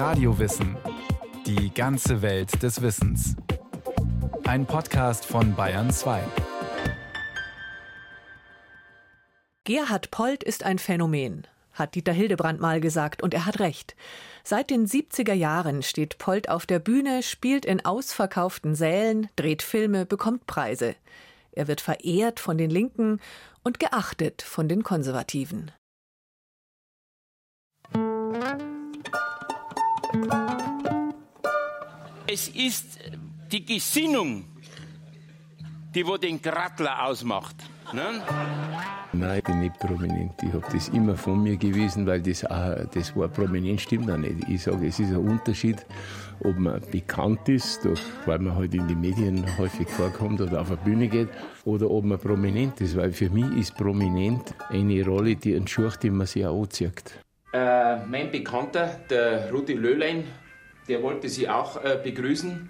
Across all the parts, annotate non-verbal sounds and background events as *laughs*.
Radiowissen. Die ganze Welt des Wissens. Ein Podcast von Bayern 2. Gerhard Polt ist ein Phänomen, hat Dieter Hildebrand mal gesagt, und er hat recht. Seit den 70er Jahren steht Polt auf der Bühne, spielt in ausverkauften Sälen, dreht Filme, bekommt Preise. Er wird verehrt von den Linken und geachtet von den Konservativen. Es ist die Gesinnung, die wo den Grattler ausmacht. Ne? Nein, ich bin nicht prominent. Ich habe das immer von mir gewesen, weil das, auch, das Wort prominent stimmt auch nicht. Ich sage, es ist ein Unterschied, ob man bekannt ist, weil man halt in den Medien häufig vorkommt oder auf der Bühne geht, oder ob man prominent ist, weil für mich ist prominent eine Rolle, die entschuldigt, die man sich auch anzieht. Äh, mein Bekannter, der Rudi Löhlein, der wollte Sie auch äh, begrüßen,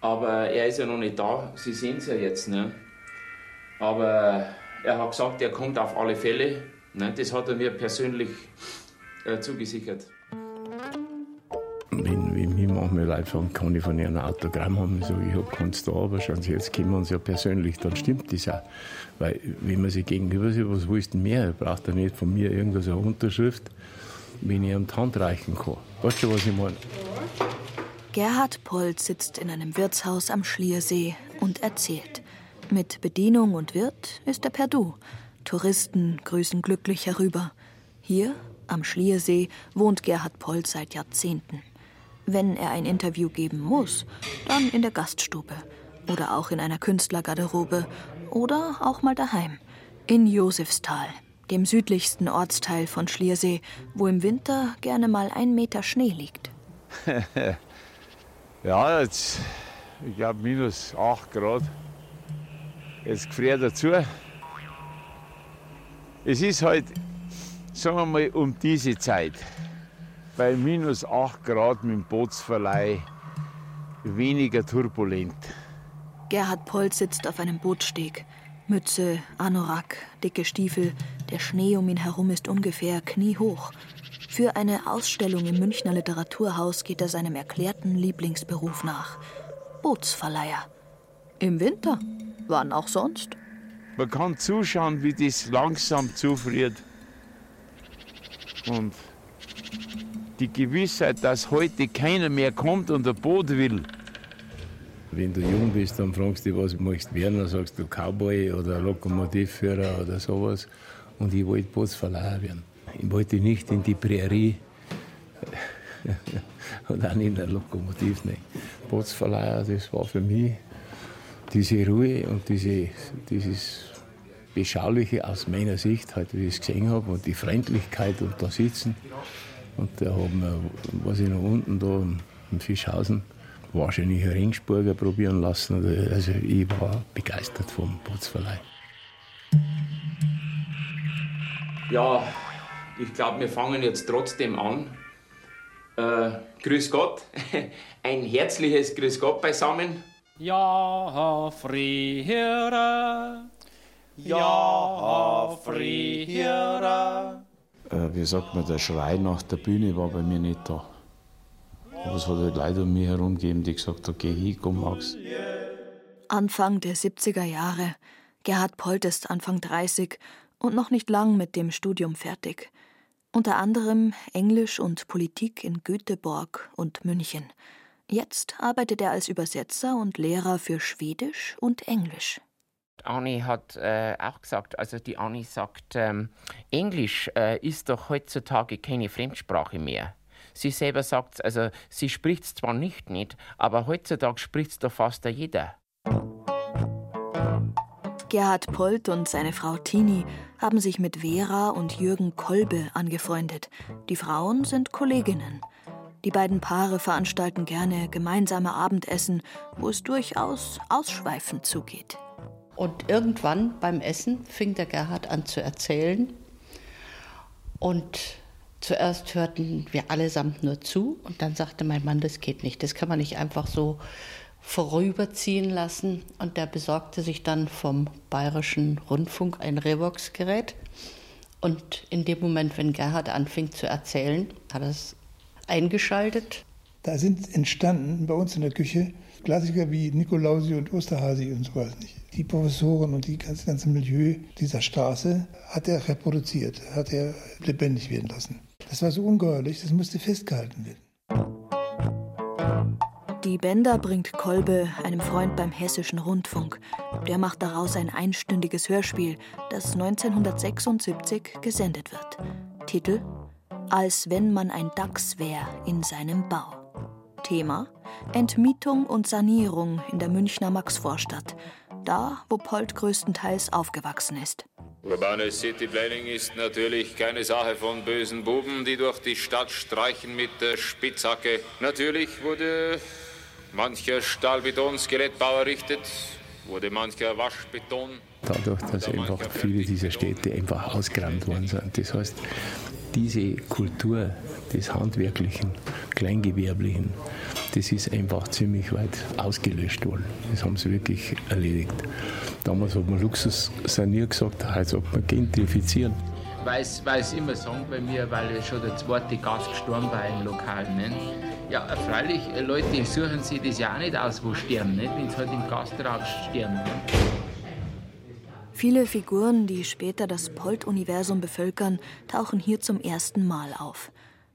aber er ist ja noch nicht da. Sie sehen es ja jetzt. Ne? Aber er hat gesagt, er kommt auf alle Fälle. Ne? Das hat er mir persönlich äh, zugesichert. Wenn, wenn mich manchmal Leute fragen, kann ich von ein Autogramm haben, so, ich habe keins da, aber schauen Sie, jetzt kennen wir uns ja persönlich, dann stimmt das auch. Weil, wenn man sich gegenüber sieht, was willst du mehr? Braucht er nicht von mir irgendeine Unterschrift, wenn ich ihm die Hand reichen kann. Weißt du, was ich meine? Gerhard Polt sitzt in einem Wirtshaus am Schliersee und erzählt. Mit Bedienung und Wirt ist er per Du. Touristen grüßen glücklich herüber. Hier, am Schliersee, wohnt Gerhard Polt seit Jahrzehnten. Wenn er ein Interview geben muss, dann in der Gaststube oder auch in einer Künstlergarderobe oder auch mal daheim, in Josefsthal, dem südlichsten Ortsteil von Schliersee, wo im Winter gerne mal ein Meter Schnee liegt. *laughs* ja, jetzt, ich glaube, minus 8 Grad. Jetzt gefriert dazu. Es ist halt, sagen wir mal, um diese Zeit bei minus 8 Grad mit dem Bootsverleih weniger turbulent. Gerhard Polt sitzt auf einem Bootsteg. Mütze, Anorak, dicke Stiefel. Der Schnee um ihn herum ist ungefähr kniehoch. Für eine Ausstellung im Münchner Literaturhaus geht er seinem erklärten Lieblingsberuf nach. Bootsverleiher. Im Winter. Wann auch sonst? Man kann zuschauen, wie das langsam zufriert. Und die Gewissheit, dass heute keiner mehr kommt und ein Boot will. Wenn du jung bist, dann fragst du dich, was du möchtest werden. Dann sagst du Cowboy oder Lokomotivführer oder sowas. Und ich wollte Bootsverleiher werden. Ich wollte nicht in die Prärie *laughs* und auch nicht in der Lokomotiv. Nicht. Bootsverleiher, das war für mich diese Ruhe und diese, dieses Beschauliche aus meiner Sicht, halt, wie ich es gesehen habe, und die Freundlichkeit und da sitzen. Und da haben wir, was ich noch unten da im Fischhausen, wahrscheinlich Ringsburger probieren lassen. Also ich war begeistert vom Bootsverleih. Ja, ich glaube, wir fangen jetzt trotzdem an. Äh, grüß Gott, *laughs* ein herzliches Grüß Gott beisammen. Ja, Friere, ja, Friere. Äh, wie sagt man, der Schrei nach der Bühne war bei mir nicht da. Aber es hat halt Leute um mich herum gegeben, die gesagt haben, geh hin, komm Max. Anfang der 70er Jahre. Gerhard Polt ist Anfang 30 und noch nicht lang mit dem Studium fertig. Unter anderem Englisch und Politik in Göteborg und München. Jetzt arbeitet er als Übersetzer und Lehrer für Schwedisch und Englisch. Anni hat äh, auch gesagt, also die Anni sagt, ähm, Englisch äh, ist doch heutzutage keine Fremdsprache mehr. Sie selber sagt, also sie spricht es zwar nicht nicht, aber heutzutage spricht es doch fast jeder. Gerhard Polt und seine Frau Tini haben sich mit Vera und Jürgen Kolbe angefreundet. Die Frauen sind Kolleginnen. Die beiden Paare veranstalten gerne gemeinsame Abendessen, wo es durchaus ausschweifend zugeht. Und irgendwann beim Essen fing der Gerhard an zu erzählen. Und zuerst hörten wir allesamt nur zu. Und dann sagte mein Mann, das geht nicht. Das kann man nicht einfach so vorüberziehen lassen. Und der besorgte sich dann vom Bayerischen Rundfunk ein Revox-Gerät. Und in dem Moment, wenn Gerhard anfing zu erzählen, hat er es eingeschaltet. Da sind entstanden bei uns in der Küche Klassiker wie Nikolausi und Osterhasi und sowas nicht. Die Professoren und die ganze, ganze Milieu dieser Straße hat er reproduziert, hat er lebendig werden lassen. Das war so ungeheuerlich, das musste festgehalten werden. Die Bänder bringt Kolbe einem Freund beim Hessischen Rundfunk. Der macht daraus ein einstündiges Hörspiel, das 1976 gesendet wird. Titel Als wenn man ein Dachs wär in seinem Bau. Thema Entmietung und Sanierung in der Münchner Maxvorstadt, da wo Polt größtenteils aufgewachsen ist. Urbanes Cityplanning ist natürlich keine Sache von bösen Buben, die durch die Stadt streichen mit der Spitzhacke. Natürlich wurde mancher Stahlbeton-Skelettbau errichtet, wurde mancher Waschbeton. Dadurch, dass einfach viele dieser Städte einfach ausgerannt worden sind. Das heißt, diese Kultur des Handwerklichen, Kleingewerblichen, das ist einfach ziemlich weit ausgelöscht worden. Das haben sie wirklich erledigt. Damals hat man Luxus saniert gesagt, heute sagt man gentrifizieren. Weil es immer sagen bei mir, weil schon der zweite Gast gestorben war im Lokal. Ne? Ja, freilich, Leute suchen sich das ja auch nicht aus, wo sterben, wenn sie halt im Gastraum sterben. Viele Figuren, die später das Polt-Universum bevölkern, tauchen hier zum ersten Mal auf.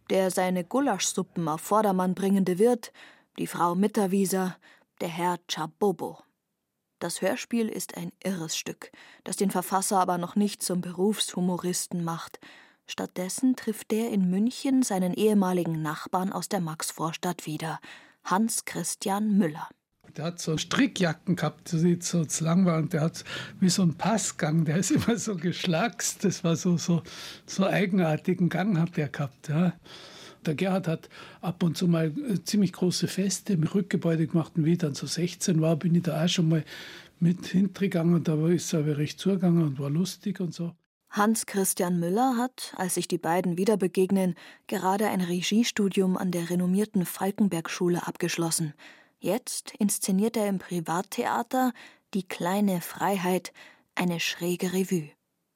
Der seine Gulaschsuppen auf Vordermann bringende Wirt, die Frau Mitterwieser, der Herr Chabobo. Das Hörspiel ist ein irres Stück, das den Verfasser aber noch nicht zum Berufshumoristen macht. Stattdessen trifft der in München seinen ehemaligen Nachbarn aus der Maxvorstadt wieder, Hans Christian Müller. Der hat so Strickjacken gehabt, die so lang waren. Der hat wie so einen Passgang, der ist *laughs* immer so geschlagst. Das war so, so, so eigenartigen Gang hat der gehabt. Ja. Der Gerhard hat ab und zu mal äh, ziemlich große Feste im Rückgebäude gemacht. Und wie ich dann so 16 war, bin ich da auch schon mal mit hintergegangen. Und da ist es aber recht zugegangen und war lustig und so. Hans Christian Müller hat, als sich die beiden wieder begegnen, gerade ein Regiestudium an der renommierten Falkenberg-Schule abgeschlossen. Jetzt inszeniert er im Privattheater Die kleine Freiheit, eine schräge Revue.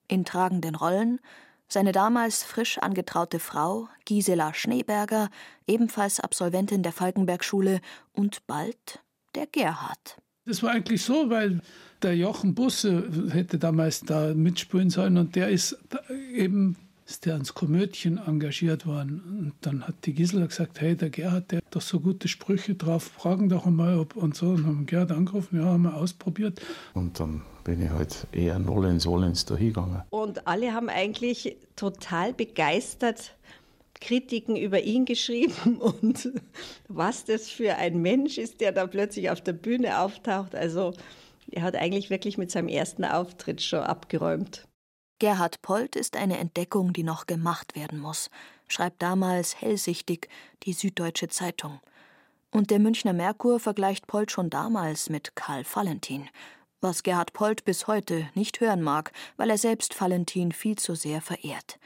In tragenden Rollen seine damals frisch angetraute Frau, Gisela Schneeberger, ebenfalls Absolventin der Falkenberg-Schule, und bald der Gerhard. Das war eigentlich so, weil der Jochen Busse hätte damals da mitspielen sollen und der ist eben ist der ans Komödchen engagiert worden. Und dann hat die Gisela gesagt, hey, der Gerhard, der hat doch so gute Sprüche drauf, fragen doch einmal, ob und so. Und haben Gerhard angerufen, ja, haben wir ausprobiert. Und dann bin ich halt eher Nolens, Olens da hingegangen. Und alle haben eigentlich total begeistert Kritiken über ihn geschrieben *laughs* und was das für ein Mensch ist, der da plötzlich auf der Bühne auftaucht. Also er hat eigentlich wirklich mit seinem ersten Auftritt schon abgeräumt. Gerhard Polt ist eine Entdeckung, die noch gemacht werden muss, schreibt damals hellsichtig die Süddeutsche Zeitung. Und der Münchner Merkur vergleicht Polt schon damals mit Karl Valentin, was Gerhard Polt bis heute nicht hören mag, weil er selbst Valentin viel zu sehr verehrt.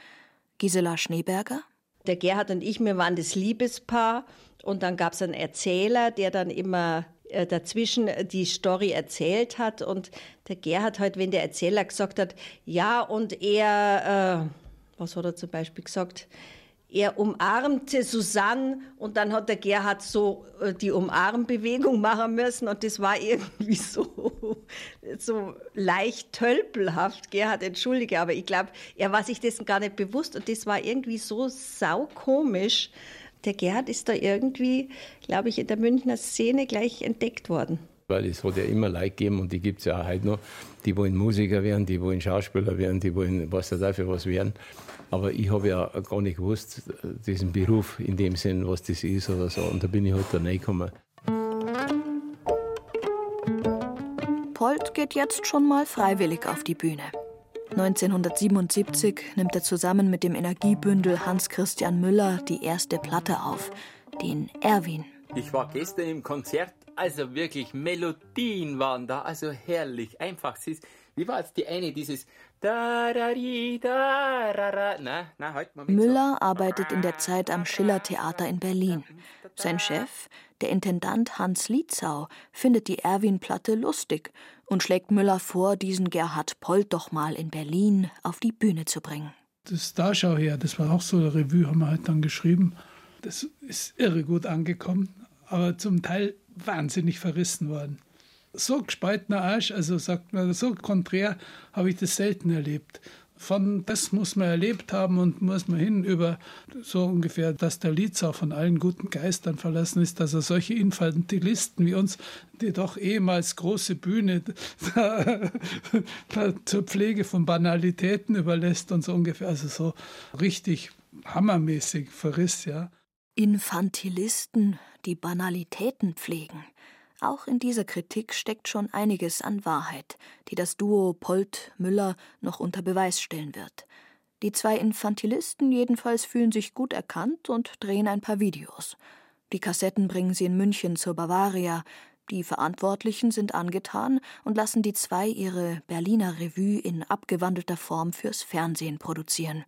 Gisela Schneeberger? Der Gerhard und ich, wir waren das Liebespaar und dann gab es einen Erzähler, der dann immer äh, dazwischen die Story erzählt hat. Und der Gerhard halt, wenn der Erzähler gesagt hat, ja, und er, äh, was hat er zum Beispiel gesagt? Er umarmte Susanne und dann hat der Gerhard so äh, die Umarmbewegung machen müssen und das war irgendwie *laughs* so, so leicht tölpelhaft. Gerhard, entschuldige, aber ich glaube, er war sich dessen gar nicht bewusst und das war irgendwie so saukomisch der Gerhard ist da irgendwie, glaube ich, in der Münchner Szene gleich entdeckt worden. Weil es hat ja immer Leute gegeben und die gibt es ja auch heute noch, die wollen Musiker werden, die wollen Schauspieler werden, die wollen was da für was werden. Aber ich habe ja gar nicht gewusst, diesen Beruf in dem Sinn, was das ist oder so. Und da bin ich halt da reingekommen. Polt geht jetzt schon mal freiwillig auf die Bühne. 1977 nimmt er zusammen mit dem Energiebündel Hans Christian Müller die erste Platte auf, den Erwin. Ich war gestern im Konzert, also wirklich Melodien waren da, also herrlich, einfach. Wie war jetzt die eine, dieses da, da, da, da, na, na, halt Müller so. arbeitet in der Zeit am Schillertheater in Berlin. Sein Chef, der Intendant Hans Lietzau, findet die Erwin-Platte lustig und schlägt Müller vor, diesen Gerhard Polt doch mal in Berlin auf die Bühne zu bringen. Das Starschau her, das war auch so eine Revue, haben wir halt dann geschrieben. Das ist irre gut angekommen, aber zum Teil wahnsinnig verrissen worden. So gespaltener Arsch, also sagt man, so konträr habe ich das selten erlebt von das muss man erlebt haben und muss man hin über so ungefähr, dass der Lietzau von allen guten Geistern verlassen ist, dass er solche Infantilisten wie uns, die doch ehemals große Bühne *laughs* zur Pflege von Banalitäten überlässt und so ungefähr, also so richtig hammermäßig verriss, ja. Infantilisten, die Banalitäten pflegen. Auch in dieser Kritik steckt schon einiges an Wahrheit, die das Duo Polt-Müller noch unter Beweis stellen wird. Die zwei Infantilisten jedenfalls fühlen sich gut erkannt und drehen ein paar Videos. Die Kassetten bringen sie in München zur Bavaria. Die Verantwortlichen sind angetan und lassen die zwei ihre Berliner Revue in abgewandelter Form fürs Fernsehen produzieren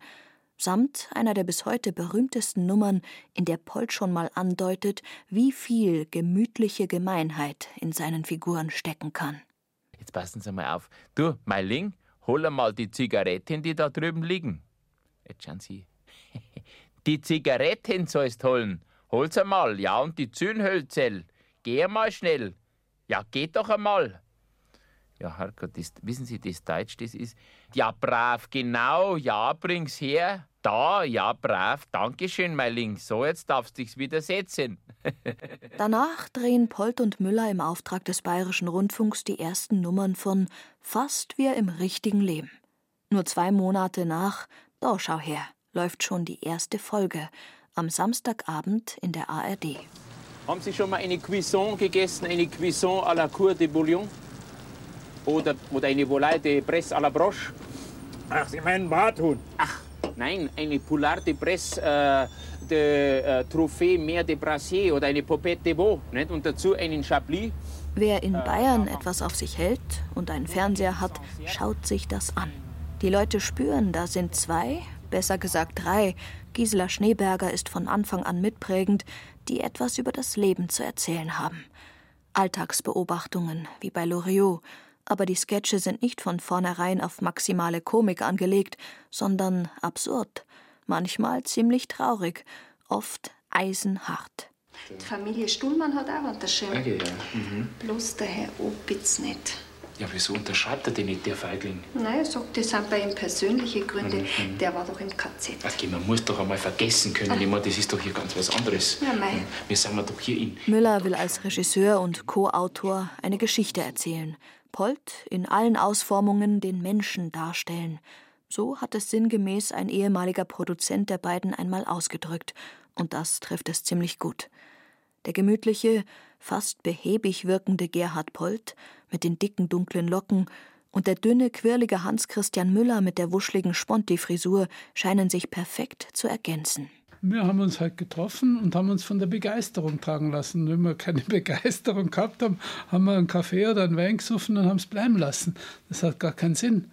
samt einer der bis heute berühmtesten Nummern, in der Polt schon mal andeutet, wie viel gemütliche Gemeinheit in seinen Figuren stecken kann. Jetzt passen Sie mal auf. Du, Meiling, hol mal die Zigaretten, die da drüben liegen. Jetzt schauen Sie. *laughs* Die Zigaretten sollst holen. Hol's einmal, ja, und die Zündhölzel. Geh mal schnell. Ja, geht doch einmal. Ja, Herrgott, das, wissen Sie, das Deutsch, das ist. Ja, brav, genau, ja, bring's her. Da, ja, brav, Dankeschön, mein Ling. So, jetzt darfst du dich wieder setzen. *laughs* Danach drehen Polt und Müller im Auftrag des Bayerischen Rundfunks die ersten Nummern von Fast wie im richtigen Leben. Nur zwei Monate nach Da schau her läuft schon die erste Folge am Samstagabend in der ARD. Haben Sie schon mal eine Cuisson gegessen, eine Cuisson à la Cour de Bouillon? Oder, oder eine Volaille de Presse à la Broche? Ach, Sie meinen Barthuhn? Ach, Nein, eine Poulard de Presse äh, de äh, Trophée Mer de Brassier oder eine Popette de Beau. Nicht? Und dazu einen Chablis. Wer in Bayern etwas auf sich hält und einen Fernseher hat, schaut sich das an. Die Leute spüren, da sind zwei, besser gesagt drei. Gisela Schneeberger ist von Anfang an mitprägend, die etwas über das Leben zu erzählen haben. Alltagsbeobachtungen, wie bei Loriot, aber die Sketche sind nicht von vornherein auf maximale Komik angelegt, sondern absurd, manchmal ziemlich traurig, oft eisenhart. Die Familie Stuhlmann hat auch unterschrieben. Okay, ja. Mhm. Bloß der Herr Opitz nicht. Ja, wieso unterschreibt er denn nicht, der Feigling? Nein, er sagt, das sind bei ihm persönliche Gründe. Mhm. Der war doch im KZ. Okay, man muss doch einmal vergessen können. Ich meine, das ist doch hier ganz was anderes. Ja, mei. Wir sind doch hier in. Müller will als Regisseur und Co-Autor eine Geschichte erzählen. Polt in allen Ausformungen den Menschen darstellen. So hat es sinngemäß ein ehemaliger Produzent der beiden einmal ausgedrückt, und das trifft es ziemlich gut. Der gemütliche, fast behäbig wirkende Gerhard Polt mit den dicken dunklen Locken und der dünne, quirlige Hans Christian Müller mit der wuschligen Sponti-Frisur scheinen sich perfekt zu ergänzen wir haben uns halt getroffen und haben uns von der Begeisterung tragen lassen. Wenn wir keine *laughs* Begeisterung gehabt haben, haben wir einen Kaffee oder einen Wein gesoffen und haben es bleiben lassen. Das hat gar keinen Sinn.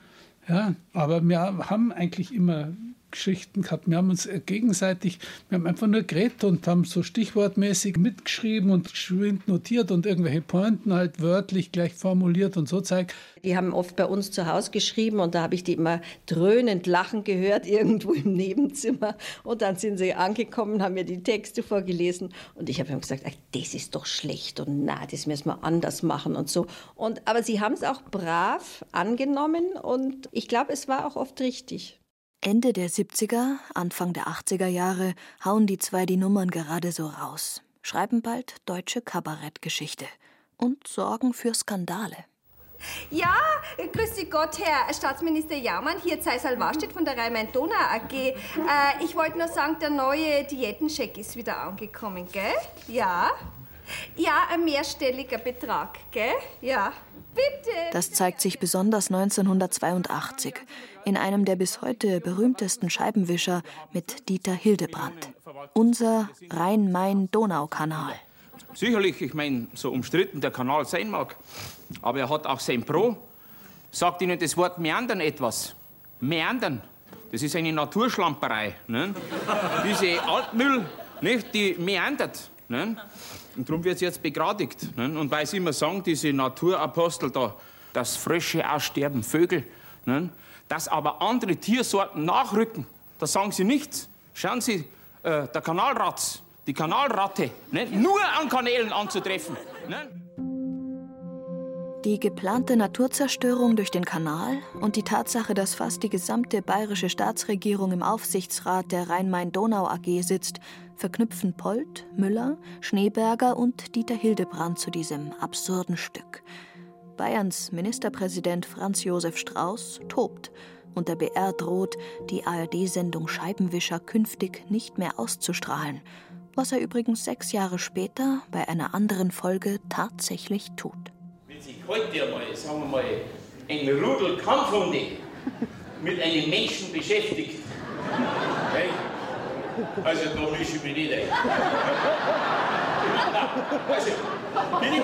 Ja, aber wir haben eigentlich immer Geschichten gehabt. Wir haben uns äh, gegenseitig, wir haben einfach nur geredet und haben so stichwortmäßig mitgeschrieben und geschwind notiert und irgendwelche Pointen halt wörtlich gleich formuliert und so zeigt. Die haben oft bei uns zu Hause geschrieben und da habe ich die immer dröhnend lachen gehört *laughs* irgendwo im Nebenzimmer. Und dann sind sie angekommen, haben mir die Texte vorgelesen und ich habe ihm gesagt, das ist doch schlecht und na, das müssen wir anders machen und so. Und aber sie haben es auch brav angenommen und ich glaube, es war auch oft richtig. Ende der 70er, Anfang der 80er Jahre hauen die zwei die Nummern gerade so raus, schreiben bald deutsche Kabarettgeschichte und sorgen für Skandale. Ja, grüß Sie Gott, Herr Staatsminister Jaumann, hier Zeisal Warstedt von der Rhein-Main-Donau AG. Äh, ich wollte nur sagen, der neue Diätencheck ist wieder angekommen, gell? Ja. Ja, ein mehrstelliger Betrag, gell? Ja. Bitte. Das zeigt sich besonders 1982 in einem der bis heute berühmtesten Scheibenwischer mit Dieter Hildebrandt. Unser Rhein-Main-Donau-Kanal. Sicherlich, ich meine, so umstritten der Kanal sein mag, aber er hat auch sein Pro. Sagt Ihnen das Wort Meandern etwas? Meandern, das ist eine Naturschlamperei. Ne? Diese Altmüll, nicht, die meandert. Ne? Und darum wird sie jetzt begradigt. Ne? Und weil sie immer sagen, diese Naturapostel da, dass Frösche aussterben, Vögel, ne? dass aber andere Tiersorten nachrücken, da sagen sie nichts. Schauen Sie, äh, der Kanalratz, die Kanalratte, ne? nur an Kanälen anzutreffen. Ne? Die geplante Naturzerstörung durch den Kanal und die Tatsache, dass fast die gesamte bayerische Staatsregierung im Aufsichtsrat der Rhein-Main-Donau AG sitzt, verknüpfen Polt, Müller, Schneeberger und Dieter Hildebrand zu diesem absurden Stück. Bayerns Ministerpräsident Franz Josef Strauß tobt und der BR droht, die ARD-Sendung Scheibenwischer künftig nicht mehr auszustrahlen, was er übrigens sechs Jahre später bei einer anderen Folge tatsächlich tut. Wenn sich heute einmal, sagen wir mal, ein Rudel Kampfhunde mit einem Menschen beschäftigt, *laughs* okay? Also da mische ich mich nicht ein. Also, bin ich,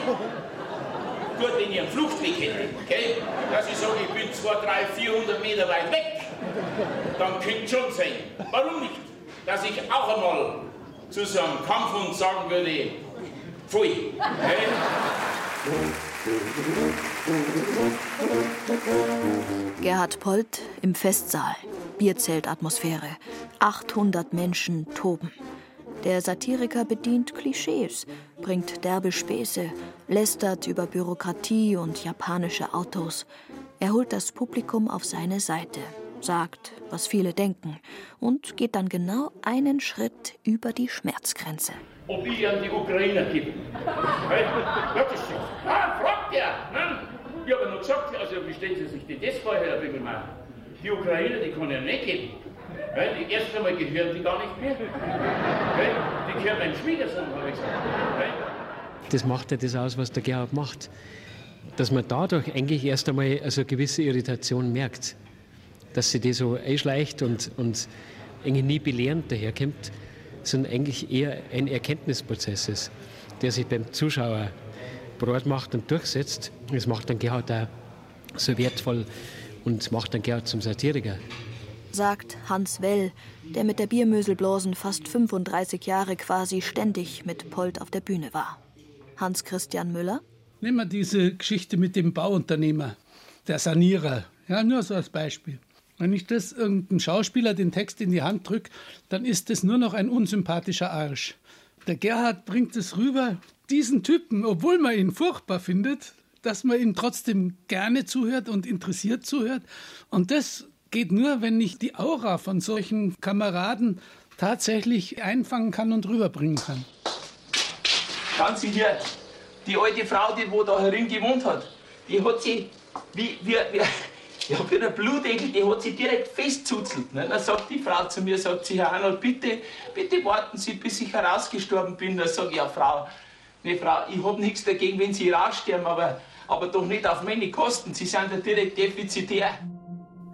gut, ich einen Fluchtweg hätte, okay? dass ich sage, ich bin 200, 300, 400 Meter weit weg, dann könnte schon sein. Warum nicht? Dass ich auch einmal zu so einem Kampfhund sagen würde, pfui. Okay? Gerhard Polt im Festsaal. Bierzeltatmosphäre. 800 Menschen toben. Der Satiriker bedient Klischees, bringt derbe Späße, lästert über Bürokratie und japanische Autos. Er holt das Publikum auf seine Seite, sagt, was viele denken und geht dann genau einen Schritt über die Schmerzgrenze. ob ich an die Ukrainer gebe. Das ist so. Ah, fragt er. Ne? Ich habe noch gesagt, also wie stellen Sie sich denn das vor, Herr Bimmelmann? Die Ukrainer, die kann ich nicht geben. Weil die erst einmal gehören die gar nicht mehr. Weil die gehören meinem Schwiegersohn, habe ich gesagt. Weil, Das macht ja das aus, was der Gerhard macht. Dass man dadurch eigentlich erst einmal also eine gewisse Irritation merkt. Dass sie die so einschleicht und, und eigentlich nie belehrend daherkommt, sondern eigentlich eher ein Erkenntnisprozess ist, der sich beim Zuschauer breit macht und durchsetzt. Das macht dann Gerhard auch so wertvoll und macht dann Gerhard zum Satiriker. sagt Hans Well, der mit der Biermöselblasen fast 35 Jahre quasi ständig mit Polt auf der Bühne war. Hans Christian Müller, Nehmen wir diese Geschichte mit dem Bauunternehmer, der Sanierer. Ja, nur so als Beispiel. Wenn ich das irgendeinem Schauspieler den Text in die Hand drücke, dann ist es nur noch ein unsympathischer Arsch. Der Gerhard bringt es rüber, diesen Typen, obwohl man ihn furchtbar findet, dass man ihm trotzdem gerne zuhört und interessiert zuhört. Und das geht nur, wenn ich die Aura von solchen Kameraden tatsächlich einfangen kann und rüberbringen kann. Schauen Sie hier, die alte Frau, die wo da herin gewohnt hat, die hat sie, wie, wie, wie, *laughs* ja, wie der Blutegel, die hat sie direkt festzuzelt. Ne? Dann sagt die Frau zu mir, sagt sie, Herr Arnold, bitte, bitte warten Sie, bis ich herausgestorben bin. Dann sage ich, ja, Frau, ne, Frau, ich hab nichts dagegen, wenn Sie raussterben, aber, aber doch nicht auf meine Kosten. Sie sind ja direkt defizitär.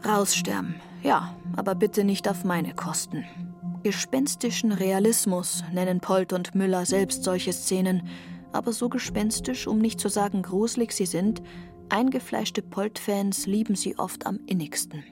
raussterben. Ja, aber bitte nicht auf meine Kosten. Gespenstischen Realismus nennen Polt und Müller selbst solche Szenen, aber so gespenstisch, um nicht zu sagen gruselig sie sind, eingefleischte Polt-Fans lieben sie oft am innigsten.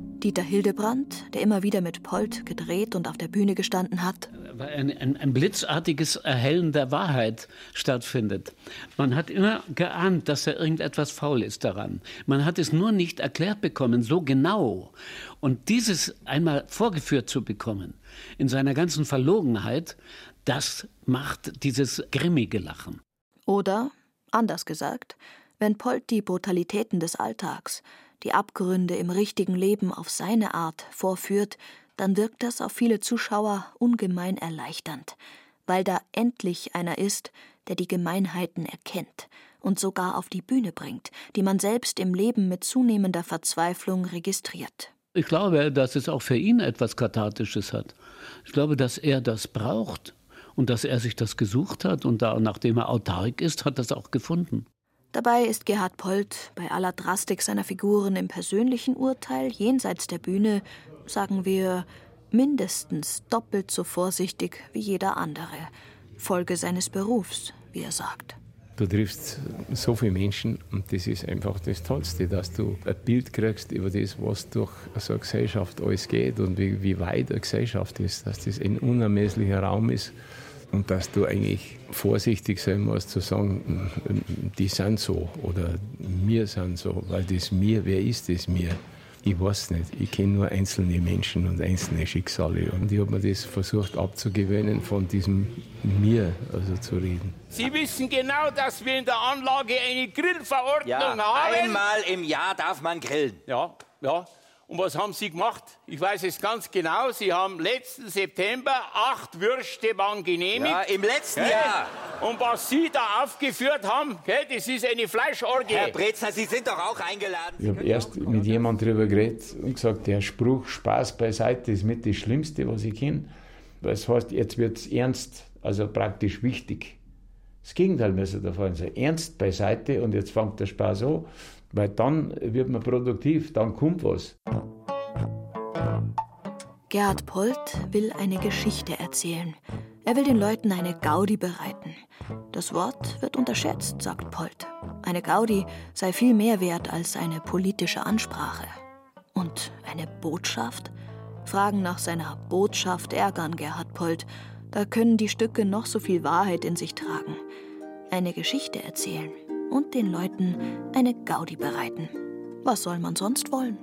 Dieter Hildebrand, der immer wieder mit Polt gedreht und auf der Bühne gestanden hat, weil ein, ein, ein blitzartiges Erhellen der Wahrheit stattfindet. Man hat immer geahnt, dass da irgendetwas faul ist daran. Man hat es nur nicht erklärt bekommen, so genau. Und dieses einmal vorgeführt zu bekommen, in seiner ganzen Verlogenheit, das macht dieses grimmige Lachen. Oder, anders gesagt, wenn Polt die Brutalitäten des Alltags, die Abgründe im richtigen Leben auf seine Art vorführt, dann wirkt das auf viele Zuschauer ungemein erleichternd, weil da endlich einer ist, der die Gemeinheiten erkennt und sogar auf die Bühne bringt, die man selbst im Leben mit zunehmender Verzweiflung registriert. Ich glaube, dass es auch für ihn etwas Kathartisches hat. Ich glaube, dass er das braucht und dass er sich das gesucht hat und da, nachdem er autark ist, hat das auch gefunden. Dabei ist Gerhard Polt bei aller Drastik seiner Figuren im persönlichen Urteil jenseits der Bühne, sagen wir, mindestens doppelt so vorsichtig wie jeder andere. Folge seines Berufs, wie er sagt. Du triffst so viele Menschen und das ist einfach das Tollste, dass du ein Bild kriegst über das, was durch so eine Gesellschaft alles geht und wie, wie weit eine Gesellschaft ist, dass das ein unermesslicher Raum ist und dass du eigentlich vorsichtig sein musst zu sagen, die sind so oder wir sind so, weil das mir, wer ist das mir? Ich weiß nicht. Ich kenne nur einzelne Menschen und einzelne Schicksale. Und ich habe mir das versucht abzugewöhnen, von diesem Mir also zu reden. Sie wissen genau, dass wir in der Anlage eine Grillverordnung Ja, haben. einmal im Jahr darf man grillen. Ja, ja. Und was haben Sie gemacht? Ich weiß es ganz genau. Sie haben letzten September acht Würste waren genehmigt. Ja, im letzten Gell? Jahr. Und was Sie da aufgeführt haben, gell, das ist eine Fleischorgie. Herr Brezner, Sie sind doch auch eingeladen. Ich habe erst mit jemandem darüber geredet und gesagt, der Spruch Spaß beiseite ist mit das Schlimmste, was ich kenne. Das heißt, jetzt wird es ernst, also praktisch wichtig. Das Gegenteil müsste der Fall sein. Ernst beiseite und jetzt fängt der Spaß an, weil dann wird man produktiv, dann kommt was. Gerhard Polt will eine Geschichte erzählen. Er will den Leuten eine Gaudi bereiten. Das Wort wird unterschätzt, sagt Polt. Eine Gaudi sei viel mehr wert als eine politische Ansprache. Und eine Botschaft? Fragen nach seiner Botschaft ärgern Gerhard Polt. Da können die Stücke noch so viel Wahrheit in sich tragen. Eine Geschichte erzählen und den Leuten eine Gaudi bereiten. Was soll man sonst wollen?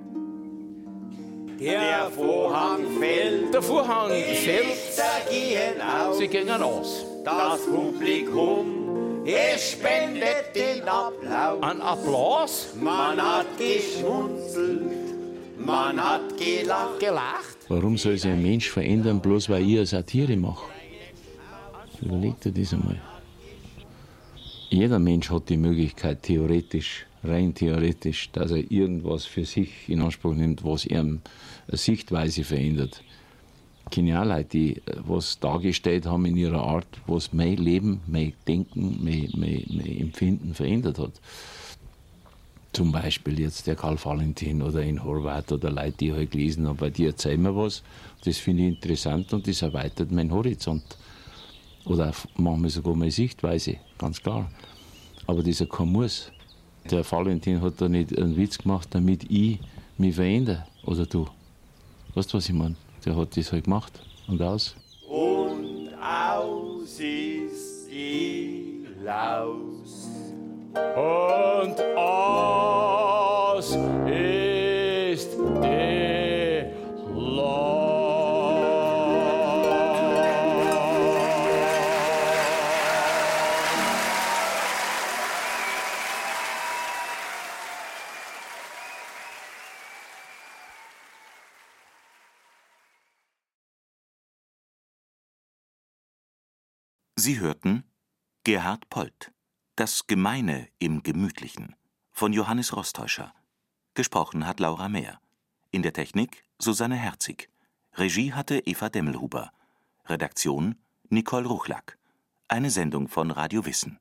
Der Vorhang fällt. Der Vorhang fällt. Lichter gehen aus. Sie gehen aus. Das Publikum, es spendet den Applaus. Ein Applaus? Man hat geschmunzelt, man hat gelacht. Gelacht? Warum soll sich ein Mensch verändern, bloß weil ich eine Satire mache? Überleg dir das einmal. Jeder Mensch hat die Möglichkeit, theoretisch, rein theoretisch, dass er irgendwas für sich in Anspruch nimmt, was ihm eine Sichtweise verändert. Leute, die äh, was dargestellt haben in ihrer Art, was mein Leben, mein Denken, mein, mein, mein Empfinden verändert hat. Zum Beispiel jetzt der Karl Valentin oder in Horvath oder Leute, die ich halt gelesen habe, weil die erzählen mir was. Das finde ich interessant und das erweitert meinen Horizont. Oder manchmal sogar meine Sichtweise, ganz klar. Aber das ist ja kein Muss. Der Valentin hat da nicht einen Witz gemacht, damit ich mich verändere. Oder du. Weißt du, was ich meine? Der hat das halt gemacht. Und aus. Und aus ist die Laus. Und aus hörten Gerhard Polt Das Gemeine im Gemütlichen von Johannes Rostäuscher. Gesprochen hat Laura Mehr. In der Technik Susanne Herzig. Regie hatte Eva Demmelhuber. Redaktion Nicole Ruchlack. Eine Sendung von Radio Wissen.